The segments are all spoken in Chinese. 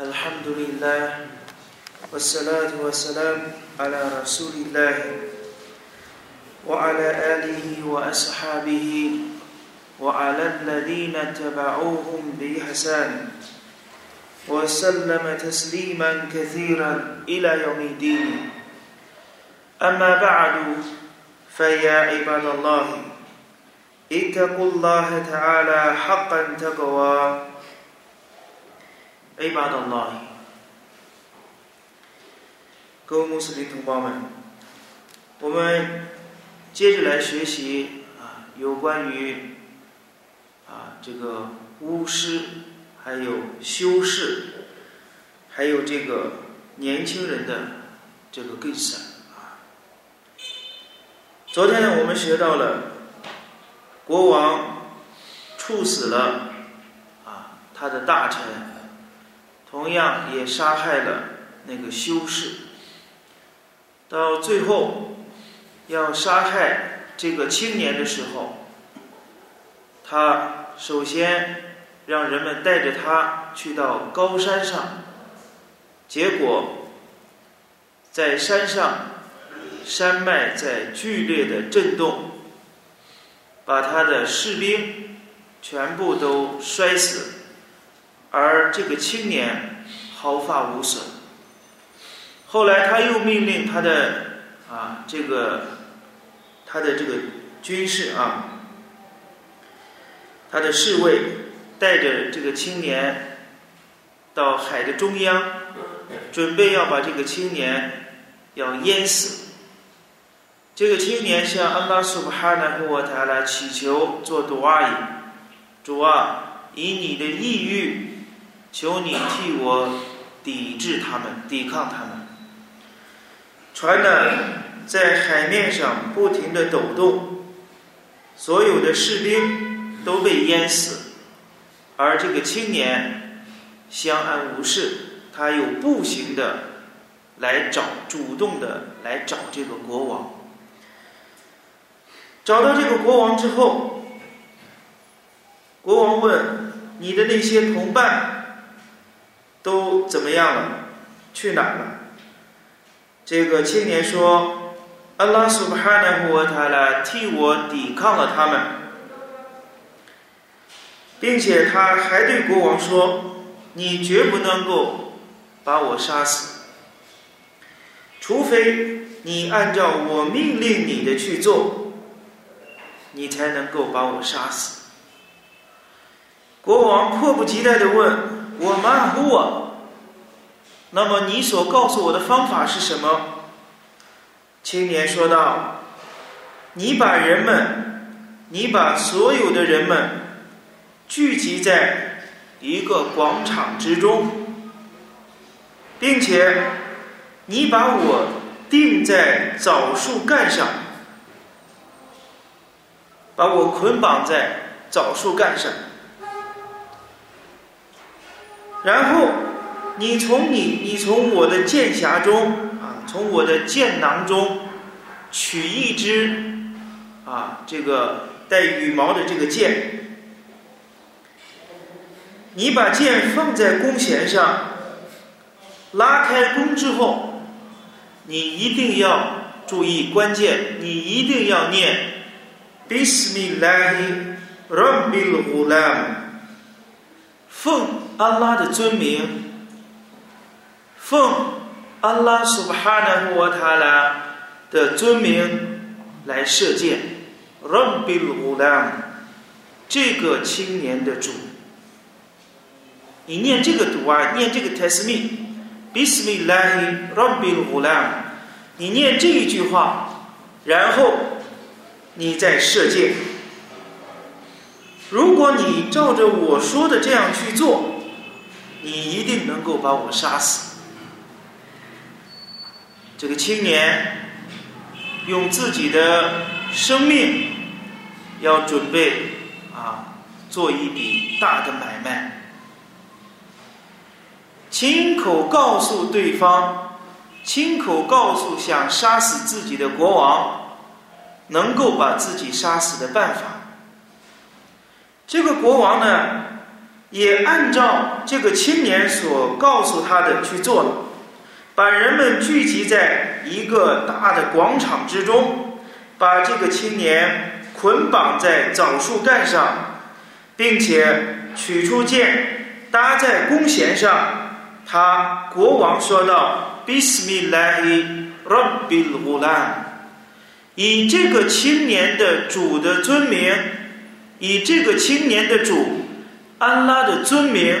الحمد لله والصلاة والسلام على رسول الله وعلى آله وأصحابه وعلى الذين تبعوهم بإحسان وسلم تسليما كثيرا إلى يوم الدين أما بعد فيا عباد الله اتقوا الله تعالى حقا تقوى عباد الله 各位穆斯林同胞们，我们接着来学习啊，有关于啊这个巫师，还有修士，还有这个年轻人的这个故事啊。昨天呢，我们学到了国王处死了啊他的大臣， 同样也杀害了那个修士。到最后要杀害这个青年的时候，他首先让人们带着他去到高山上，结果在山上山脉在剧烈的震动，把他的士兵全部都摔死，而这个青年毫发无损。后来他又命令他的啊这个他的这个军士啊，他的侍卫带着这个青年到海的中央，准备要把这个青年要淹死。这个青年向安拉苏巴哈纳和我塔拉祈求做杜阿伊，主啊，以你的意欲，求你替我抵制他们，抵抗他们。船呢，在海面上不停的抖动，所有的士兵都被淹死，而这个青年相安无事，他又步行的来找，主动的来找这个国王。找到这个国王之后，国王问：“你的那些同伴都怎么样了？去哪儿了？”这个青年说：“安拉苏巴哈纳胡塔拉替我抵抗了他们，并且他还对国王说：‘你绝不能够把我杀死，除非你按照我命令你的去做，你才能够把我杀死。’”国王迫不及待的问：“我马虎啊？”那么你所告诉我的方法是什么？青年说道：“你把人们，你把所有的人们聚集在一个广场之中，并且你把我钉在枣树干上，把我捆绑在枣树干上，然后。”你从你你从我的剑匣中啊，从我的剑囊中取一支啊，这个带羽毛的这个剑，你把剑放在弓弦上，拉开弓之后，你一定要注意关键，你一定要念 “Bismillah Rabbil Ghulam”，奉安拉的尊名。奉安拉苏巴哈纳胡塔拉的尊名来射箭，Rabbil Ghulam，这个青年的主，你念这个读啊，念这个 Tasmi，Bismillah Rabbil Ghulam，你念这一句话，然后你再射箭。如果你照着我说的这样去做，你一定能够把我杀死。这个青年用自己的生命要准备啊做一笔大的买卖，亲口告诉对方，亲口告诉想杀死自己的国王，能够把自己杀死的办法。这个国王呢，也按照这个青年所告诉他的去做了，把人们聚集在一个大的广场之中，把这个青年捆绑在枣树干上，并且取出剑搭在弓弦上。他国王说道：“Bismillahi Rabbil Ulam，。”以这个青年的主的尊名，以这个青年的主。安拉的尊名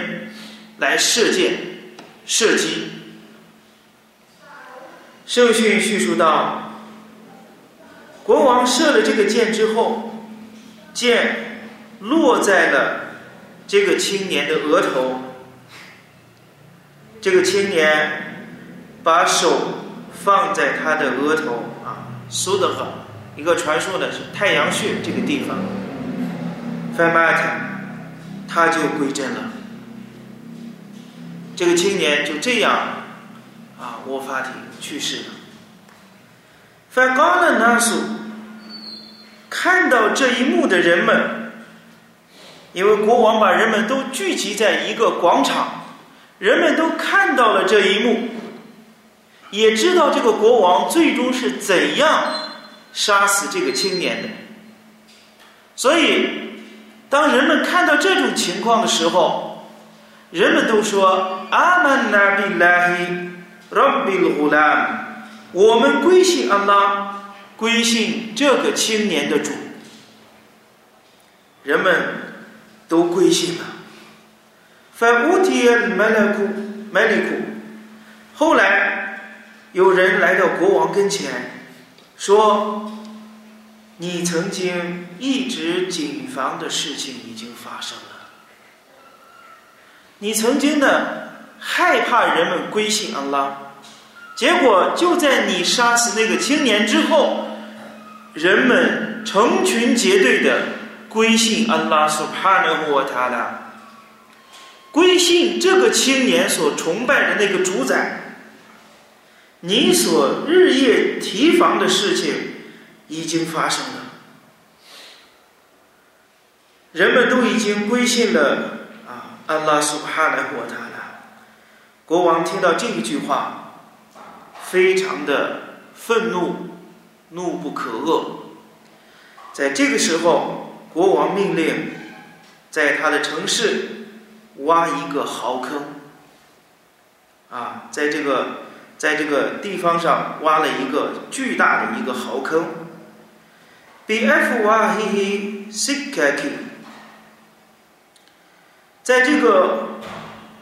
来射箭、射击。圣训叙述到，国王射了这个箭之后，箭落在了这个青年的额头。这个青年把手放在他的额头啊，苏德赫，一个传说的是太阳穴这个地方。翻 a 克。他就归真了，这个青年就这样啊，卧法庭去世了。反高了那苏看到这一幕的人们，因为国王把人们都聚集在一个广场，人们都看到了这一幕，也知道这个国王最终是怎样杀死这个青年的，所以。当人们看到这种情况的时候，人们都说：“阿曼纳比拉希，拉比鲁兰，我们归信阿拉，归信这个青年的主。”人们都归信了。反乌提尔麦勒库麦利库，后来有人来到国王跟前，说。你曾经一直谨防的事情已经发生了。你曾经的害怕人们归信安拉，结果就在你杀死那个青年之后，人们成群结队的归信安拉所帕纳沃塔拉，归信这个青年所崇拜的那个主宰。你所日夜提防的事情。已经发生了，人们都已经归信了啊！安拉苏哈来过他了。国王听到这一句话，非常的愤怒，怒不可遏。在这个时候，国王命令在他的城市挖一个壕坑，啊，在这个在这个地方上挖了一个巨大的一个壕坑。比 F 哇嘿嘿 s 卡 k 在这个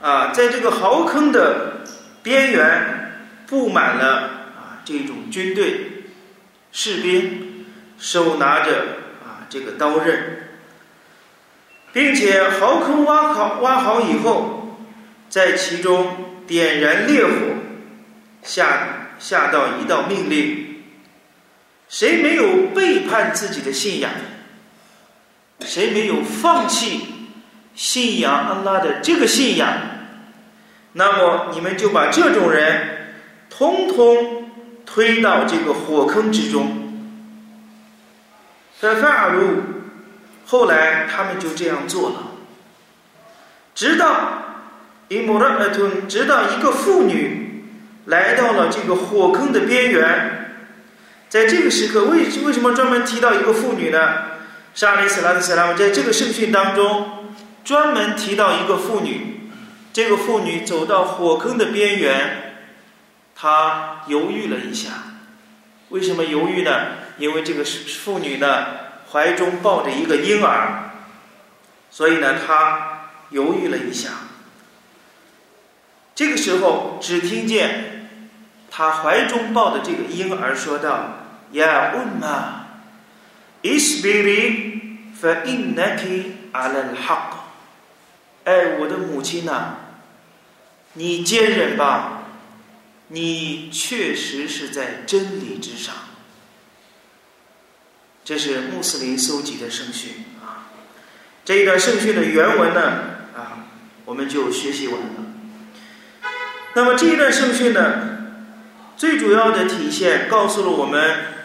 啊，在这个壕坑的边缘布满了啊这种军队士兵，手拿着啊这个刀刃，并且壕坑挖好挖好以后，在其中点燃烈火，下下到一道命令。谁没有背叛自己的信仰？谁没有放弃信仰安拉的这个信仰？那么你们就把这种人通通推到这个火坑之中。在法尔路，后来他们就这样做了，直到伊姆拉尔顿，直到一个妇女来到了这个火坑的边缘。在这个时刻，为为什么专门提到一个妇女呢？沙利斯拉的斯拉姆在这个圣训当中专门提到一个妇女，这个妇女走到火坑的边缘，她犹豫了一下。为什么犹豫呢？因为这个妇女呢怀中抱着一个婴儿，所以呢她犹豫了一下。这个时候，只听见。他怀中抱的这个婴儿说道：“呀，乌玛，isbiri fa innaki ala al-haq。”哎，我的母亲呐，你坚忍吧，你确实是在真理之上。这是穆斯林搜集的圣训啊。这一段圣训的原文呢，啊，我们就学习完了。那么这一段圣训呢？最主要的体现告诉了我们，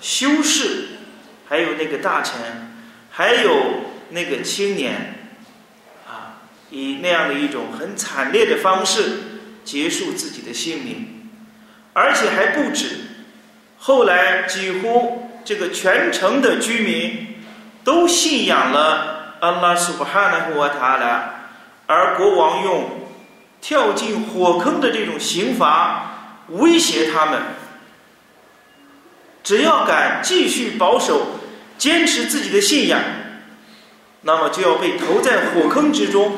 修士，还有那个大臣，还有那个青年，啊，以那样的一种很惨烈的方式结束自己的性命，而且还不止。后来几乎这个全城的居民都信仰了安拉苏布哈纳胡瓦塔拉，而国王用跳进火坑的这种刑罚威胁他们，只要敢继续保守、坚持自己的信仰，那么就要被投在火坑之中。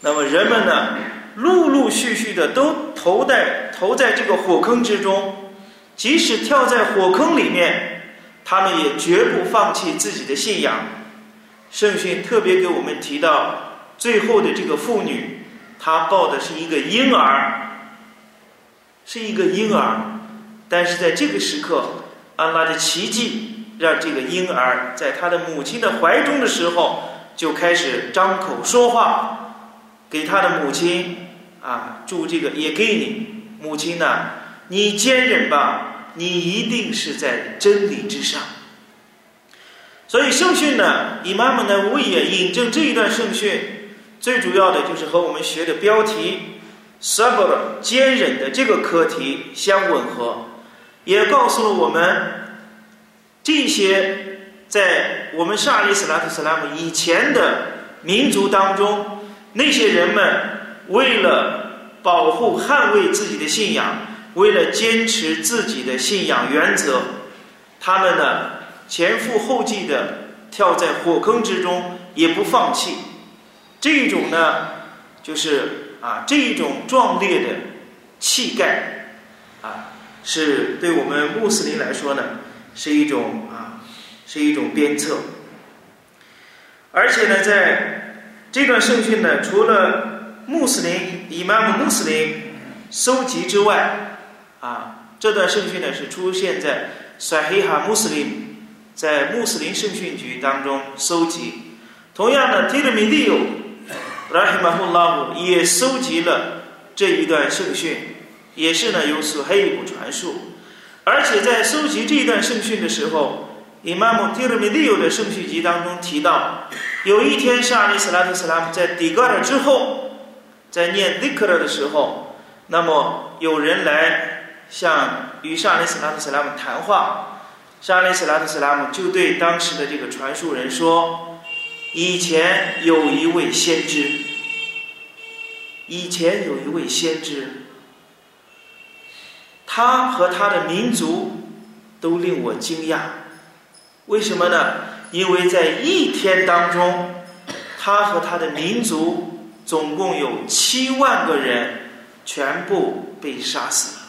那么人们呢，陆陆续续的都投在投在这个火坑之中，即使跳在火坑里面，他们也绝不放弃自己的信仰。圣训特别给我们提到，最后的这个妇女，她抱的是一个婴儿，是一个婴儿，但是在这个时刻，安拉的奇迹让这个婴儿在他的母亲的怀中的时候就开始张口说话。给他的母亲啊，祝这个也给你母亲呢，你坚忍吧，你一定是在真理之上。所以圣训呢，以妈妈呢，我也引证这一段圣训，最主要的就是和我们学的标题 “sabr” 坚忍的这个课题相吻合，也告诉了我们这些在我们沙利斯拉特斯拉姆以前的民族当中。那些人们为了保护、捍卫自己的信仰，为了坚持自己的信仰原则，他们呢前赴后继的跳在火坑之中也不放弃。这种呢，就是啊这种壮烈的气概啊，是对我们穆斯林来说呢是一种啊是一种鞭策，而且呢在。这段圣训呢，除了穆斯林伊玛目穆斯林收集之外，啊，这段圣训呢是出现在萨黑哈穆斯林在穆斯林圣训局当中收集。同样的，提勒米利欧拉希马胡拉姆也收集了这一段圣训，也是呢由苏黑布传述。而且在搜集这一段圣训的时候，伊玛目提勒米利欧的圣训集当中提到。有一天，沙利斯拉特斯拉姆在底格尔之后，在念迪克尔的时候，那么有人来向与沙利斯拉特斯拉姆谈话，沙利斯拉特斯拉姆就对当时的这个传述人说：“以前有一位先知，以前有一位先知，他和他的民族都令我惊讶，为什么呢？”因为在一天当中，他和他的民族总共有七万个人全部被杀死了。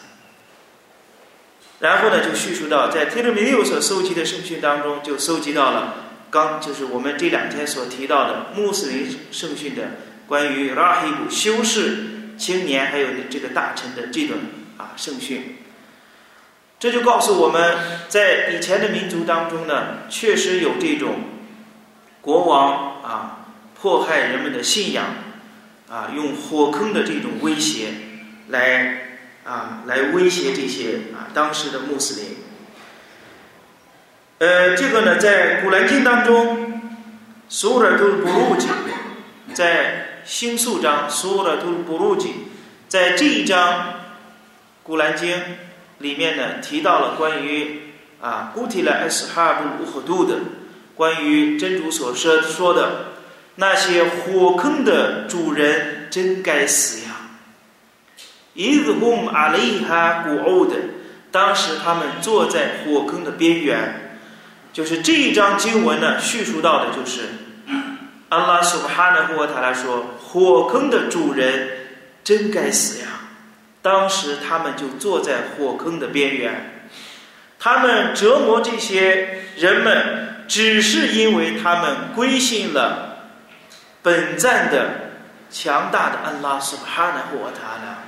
然后呢，就叙述到，在特勒米六所收集的圣训当中，就收集到了刚就是我们这两天所提到的穆斯林圣训的关于拉黑古修士青年还有这个大臣的这种啊圣训。这就告诉我们在以前的民族当中呢，确实有这种国王啊迫害人们的信仰啊，用火坑的这种威胁来啊来威胁这些啊当时的穆斯林。呃，这个呢，在古兰经当中，苏尔图布鲁吉在新宿章苏尔图布鲁吉在这一章古兰经。里面呢提到了关于啊古提莱斯哈布乌赫杜的关于真主所说说的那些火坑的主人真该死呀！伊兹贡阿雷哈古欧的，当时他们坐在火坑的边缘，就是这一章经文呢叙述到的就是阿拉苏巴哈纳霍塔拉说火坑的主人真该死呀！当时他们就坐在火坑的边缘，他们折磨这些人们，只是因为他们归信了本赞的强大的安拉苏哈纳霍塔拉。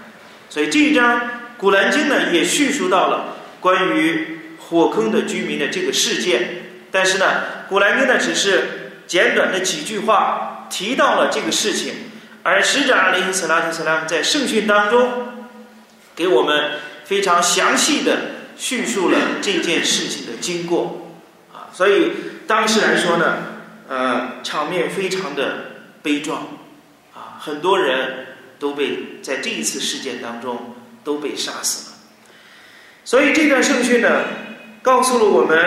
所以这一章古兰经呢也叙述到了关于火坑的居民的这个事件，但是呢古兰经呢只是简短的几句话提到了这个事情，而使者阿里·斯拉特·斯拉在圣训当中。给我们非常详细的叙述了这件事情的经过，啊，所以当时来说呢，呃，场面非常的悲壮，啊，很多人都被在这一次事件当中都被杀死了。所以这段圣训呢，告诉了我们，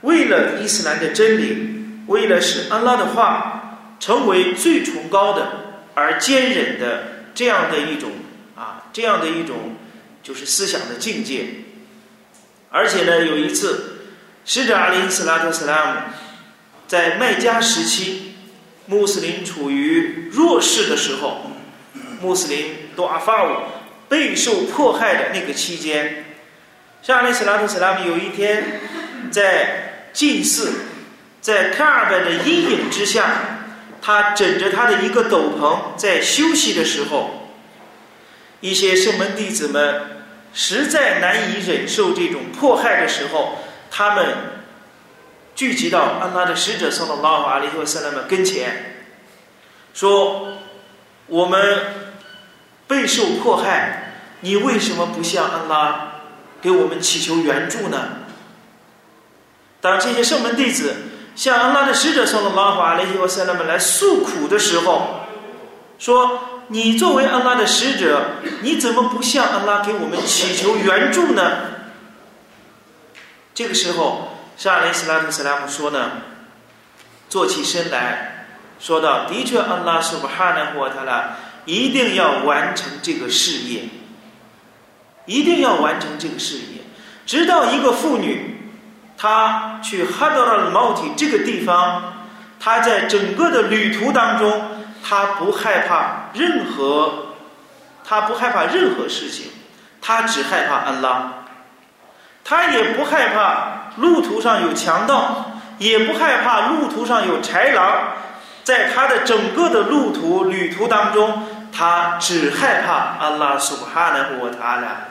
为了伊斯兰的真理，为了使安拉的话成为最崇高的而坚忍的这样的一种啊，这样的一种就是思想的境界。而且呢，有一次，使者阿里·斯拉特·斯拉姆在麦加时期，穆斯林处于弱势的时候，穆斯林多阿法伍备受迫害的那个期间。沙利斯拉特·斯拉姆有一天在祭祀，在卡尔拜的阴影之下，他枕着他的一个斗篷在休息的时候，一些圣门弟子们实在难以忍受这种迫害的时候，他们聚集到安拉的使者送到拉法利和塞拉姆跟前，说：“我们备受迫害，你为什么不向安拉？”给我们祈求援助呢？当这些圣门弟子向安拉的使者送了拉瓦雷希和塞拉们来诉苦的时候，说：“你作为安拉的使者，你怎么不向安拉给我们祈求援助呢？”这个时候，沙雷斯拉特·斯拉姆说呢，坐起身来说道：“的确，安拉是不哈纳霍塔拉一定要完成这个事业。”一定要完成这个事业，直到一个妇女，她去哈德尔毛体这个地方，她在整个的旅途当中，他不害怕任何，他不害怕任何事情，他只害怕安拉，他也不害怕路途上有强盗，也不害怕路途上有豺狼，在他的整个的路途旅途当中，他只害怕安拉苏哈纳和塔拉。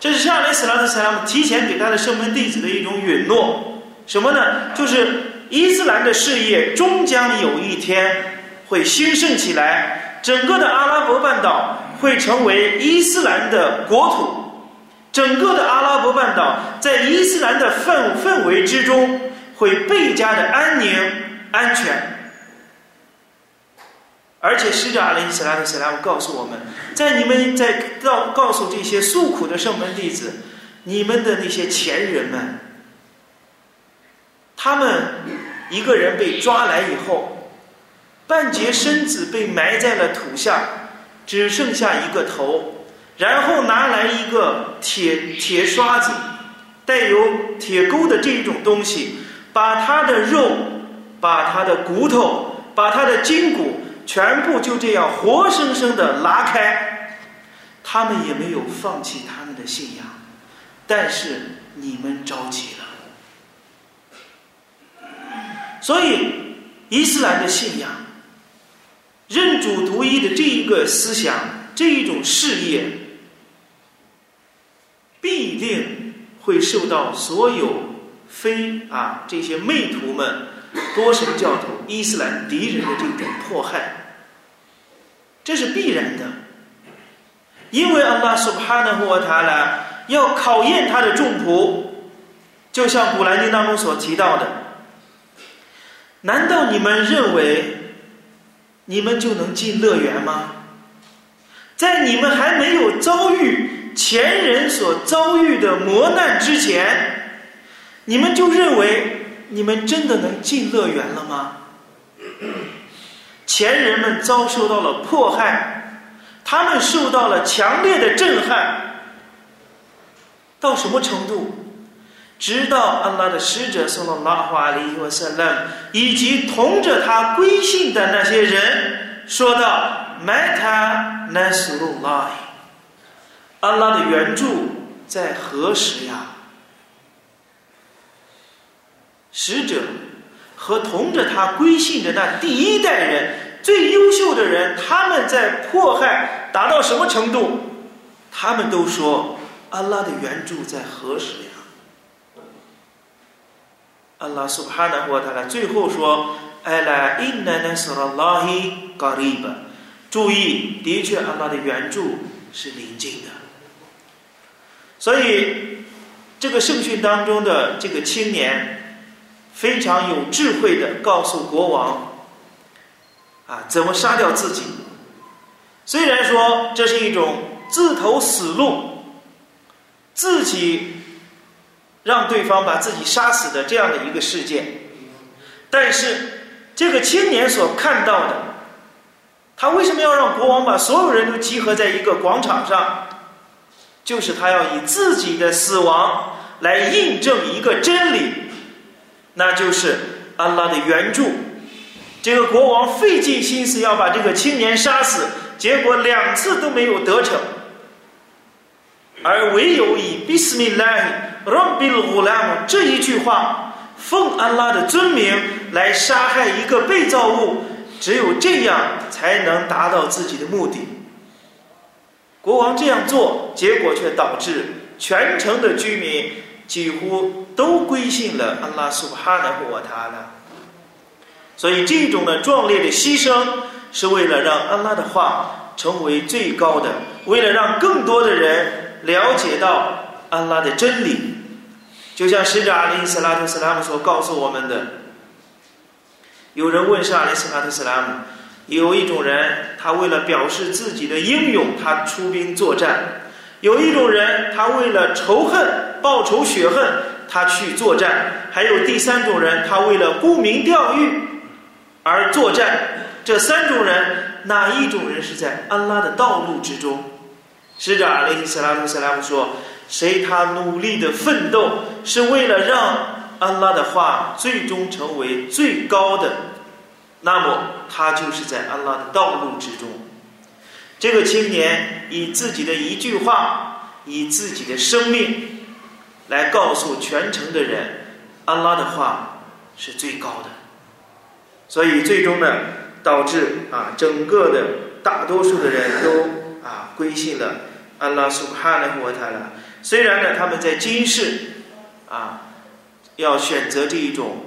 这是夏雷斯拉特·塞拉姆提前给他的圣门弟子的一种允诺，什么呢？就是伊斯兰的事业终将有一天会兴盛起来，整个的阿拉伯半岛会成为伊斯兰的国土，整个的阿拉伯半岛在伊斯兰的氛氛围之中会倍加的安宁、安全。而且使者阿里·斯拉特·斯拉姆告诉我们，在你们在告告诉这些诉苦的圣门弟子，你们的那些前人们，他们一个人被抓来以后，半截身子被埋在了土下，只剩下一个头，然后拿来一个铁铁刷子，带有铁钩的这种东西，把他的肉、把他的骨头、把他的筋骨。全部就这样活生生的拉开，他们也没有放弃他们的信仰，但是你们着急了。所以，伊斯兰的信仰、认主独一的这一个思想、这一种事业，必定会受到所有非啊这些媚徒们。多神教徒、伊斯兰敌人的这种迫害，这是必然的，因为安拉苏哈纳胡瓦塔拉要考验他的众仆，就像古兰经当中所提到的，难道你们认为你们就能进乐园吗？在你们还没有遭遇前人所遭遇的磨难之前，你们就认为？你们真的能进乐园了吗？前人们遭受到了迫害，他们受到了强烈的震撼，到什么程度？直到安拉的使者送到拉华里和塞勒，以及同着他归信的那些人说道：“Mata Nasrullah，安拉的援助在何时呀？”使者和同着他归信的那第一代人，最优秀的人，他们在迫害达到什么程度？他们都说：“安拉的援助在何时呀？”安拉苏哈纳沃塔拉最后说：“艾拉因奈奈斯拉拉希嘎利巴。”注意，的确，安拉的援助是临近的。所以，这个圣训当中的这个青年。非常有智慧的告诉国王，啊，怎么杀掉自己？虽然说这是一种自投死路，自己让对方把自己杀死的这样的一个事件，但是这个青年所看到的，他为什么要让国王把所有人都集合在一个广场上？就是他要以自己的死亡来印证一个真理，那就是安拉的援助。这个国王费尽心思要把这个青年杀死，结果两次都没有得逞，而唯有以 “Bismillah Rabbil Ghulam” 这一句话，奉安拉的尊名来杀害一个被造物，只有这样才能达到自己的目的。国王这样做，结果却导致全城的居民几乎都归信了安拉苏哈纳胡瓦塔拉。所以，这种的壮烈的牺牲，是为了让安拉的话成为最高的，为了让更多的人了解到安拉的真理。就像使者阿里·斯拉特·斯拉姆所告诉我们的：有人问是阿里·斯拉特·斯拉姆，有一种人，他为了表示自己的英勇，他出兵作战；有一种人，他为了仇恨、报仇雪恨，他去作战；还有第三种人，他为了沽名钓誉。而作战，这三种人，哪一种人是在安拉的道路之中？使者阿里·斯拉图·斯拉姆说：“谁他努力的奋斗，是为了让安拉的话最终成为最高的，那么他就是在安拉的道路之中。”这个青年以自己的一句话，以自己的生命，来告诉全城的人，安拉的话是最高的。所以最终呢，导致啊，整个的大多数的人都啊归信了安拉苏哈纳胡塔拉。虽然呢，他们在今世啊要选择这一种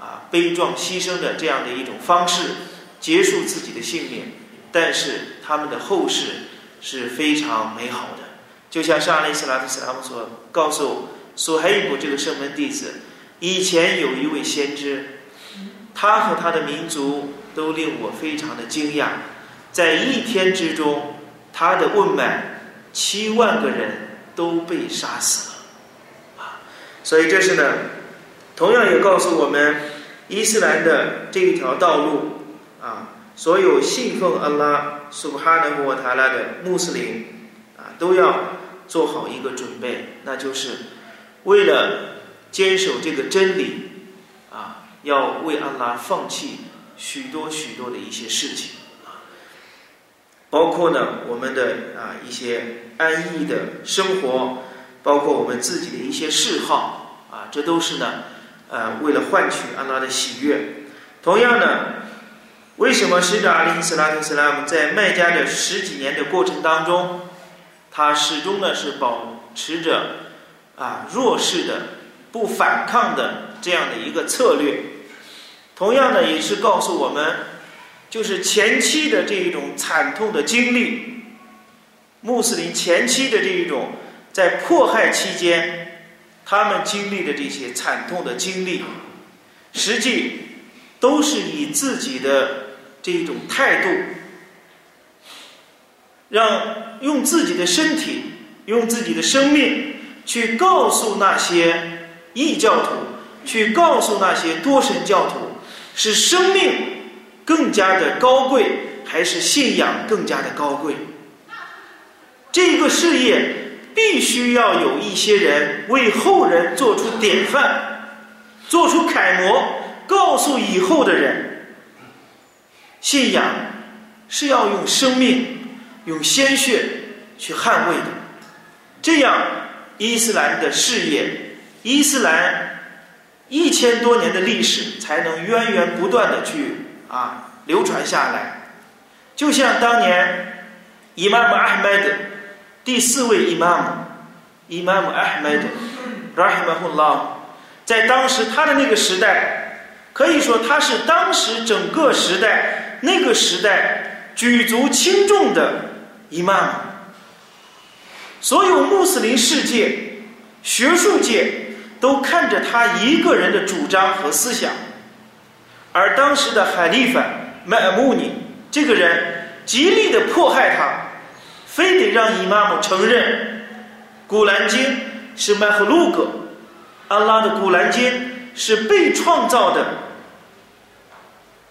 啊悲壮牺牲的这样的一种方式结束自己的性命，但是他们的后世是非常美好的。就像沙利斯拉特斯拉姆所告诉苏海布这个圣门弟子，以前有一位先知。他和他的民族都令我非常的惊讶，在一天之中，他的问满七万个人都被杀死了，啊，所以这是呢，同样也告诉我们，伊斯兰的这一条道路啊，所有信奉安拉苏哈纳穆塔拉的穆斯林啊，都要做好一个准备，那就是为了坚守这个真理。啊要为安拉放弃许多许多的一些事情，包括呢我们的啊一些安逸的生活，包括我们自己的一些嗜好啊，这都是呢呃为了换取安拉的喜悦。同样呢，为什么使者阿里·斯拉特·斯拉姆在麦加的十几年的过程当中，他始终呢是保持着啊弱势的、不反抗的？这样的一个策略，同样呢也是告诉我们，就是前期的这一种惨痛的经历，穆斯林前期的这一种在迫害期间，他们经历的这些惨痛的经历，实际都是以自己的这一种态度，让用自己的身体，用自己的生命去告诉那些异教徒。去告诉那些多神教徒，是生命更加的高贵，还是信仰更加的高贵？这个事业必须要有一些人为后人做出典范，做出楷模，告诉以后的人，信仰是要用生命、用鲜血去捍卫的。这样，伊斯兰的事业，伊斯兰。一千多年的历史才能源源不断的去啊流传下来，就像当年伊玛目阿罕麦德第四位伊玛目伊玛目阿罕麦德拉希马胡拉，在当时他的那个时代，可以说他是当时整个时代那个时代举足轻重的伊玛目，所有穆斯林世界学术界。都看着他一个人的主张和思想，而当时的海利法麦穆尼这个人极力的迫害他，非得让伊玛目承认《古兰经》是麦赫鲁格，安拉的《古兰经》是被创造的，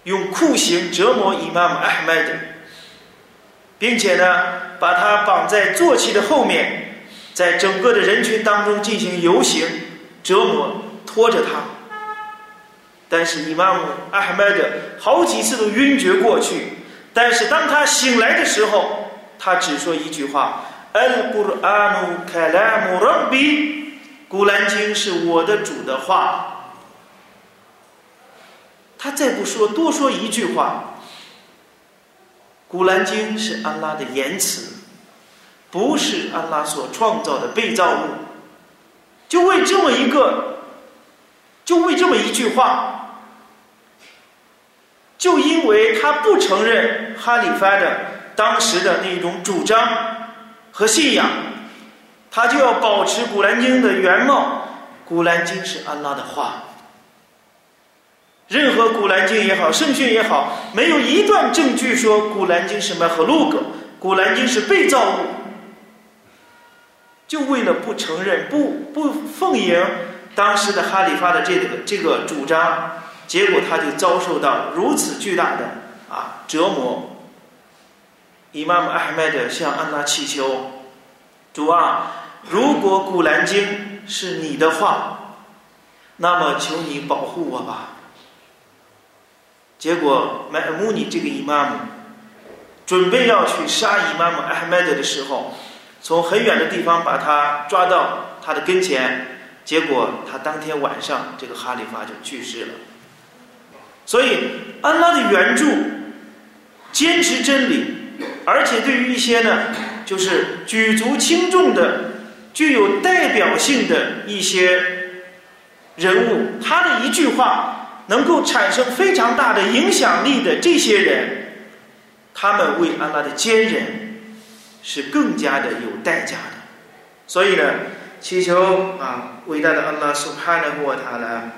用酷刑折磨伊玛目艾哈迈德，并且呢，把他绑在坐骑的后面，在整个的人群当中进行游行折磨，拖着他。但是伊玛目阿哈迈德好几次都晕厥过去，但是当他醒来的时候，他只说一句话：“Al Quranu Kalamu Rabbi。”古兰经是我的主的话。他再不说，多说一句话：“古兰经是安拉的言辞，不是安拉所创造的被造物。”就为这么一个，就为这么一句话。就因为他不承认哈里发的当时的那种主张和信仰，他就要保持古兰经的原貌。古兰经是安拉的话，任何古兰经也好，圣训也好，没有一段证据说古兰经是麦和路格，古兰经是被造物。就为了不承认、不不奉迎当时的哈里发的这个这个主张。结果他就遭受到如此巨大的啊折磨。伊玛目阿哈迈德向安拉祈求：“主啊，如果古兰经是你的话，那么求你保护我吧。”结果麦尔穆尼这个伊玛目准备要去杀伊玛目阿哈迈德的时候，从很远的地方把他抓到他的跟前，结果他当天晚上这个哈里发就去世了。所以，安拉的援助，坚持真理，而且对于一些呢，就是举足轻重的、具有代表性的一些人物，他的一句话能够产生非常大的影响力的这些人，他们为安拉的坚忍是更加的有代价的。所以呢，祈求啊，伟大的安拉苏哈纳沃塔来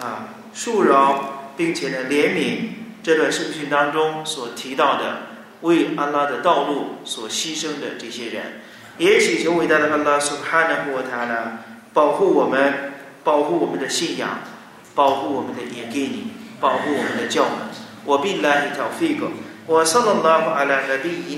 啊，恕饶。并且呢，怜悯这段圣训当中所提到的为安拉的道路所牺牲的这些人，也祈求伟大的安拉苏哈纳布他呢保护我们，保护我们的信仰，保护我们的也给你，保护我们的教门。我必来一条飞狗。我萨拉拉姆阿拉纳比伊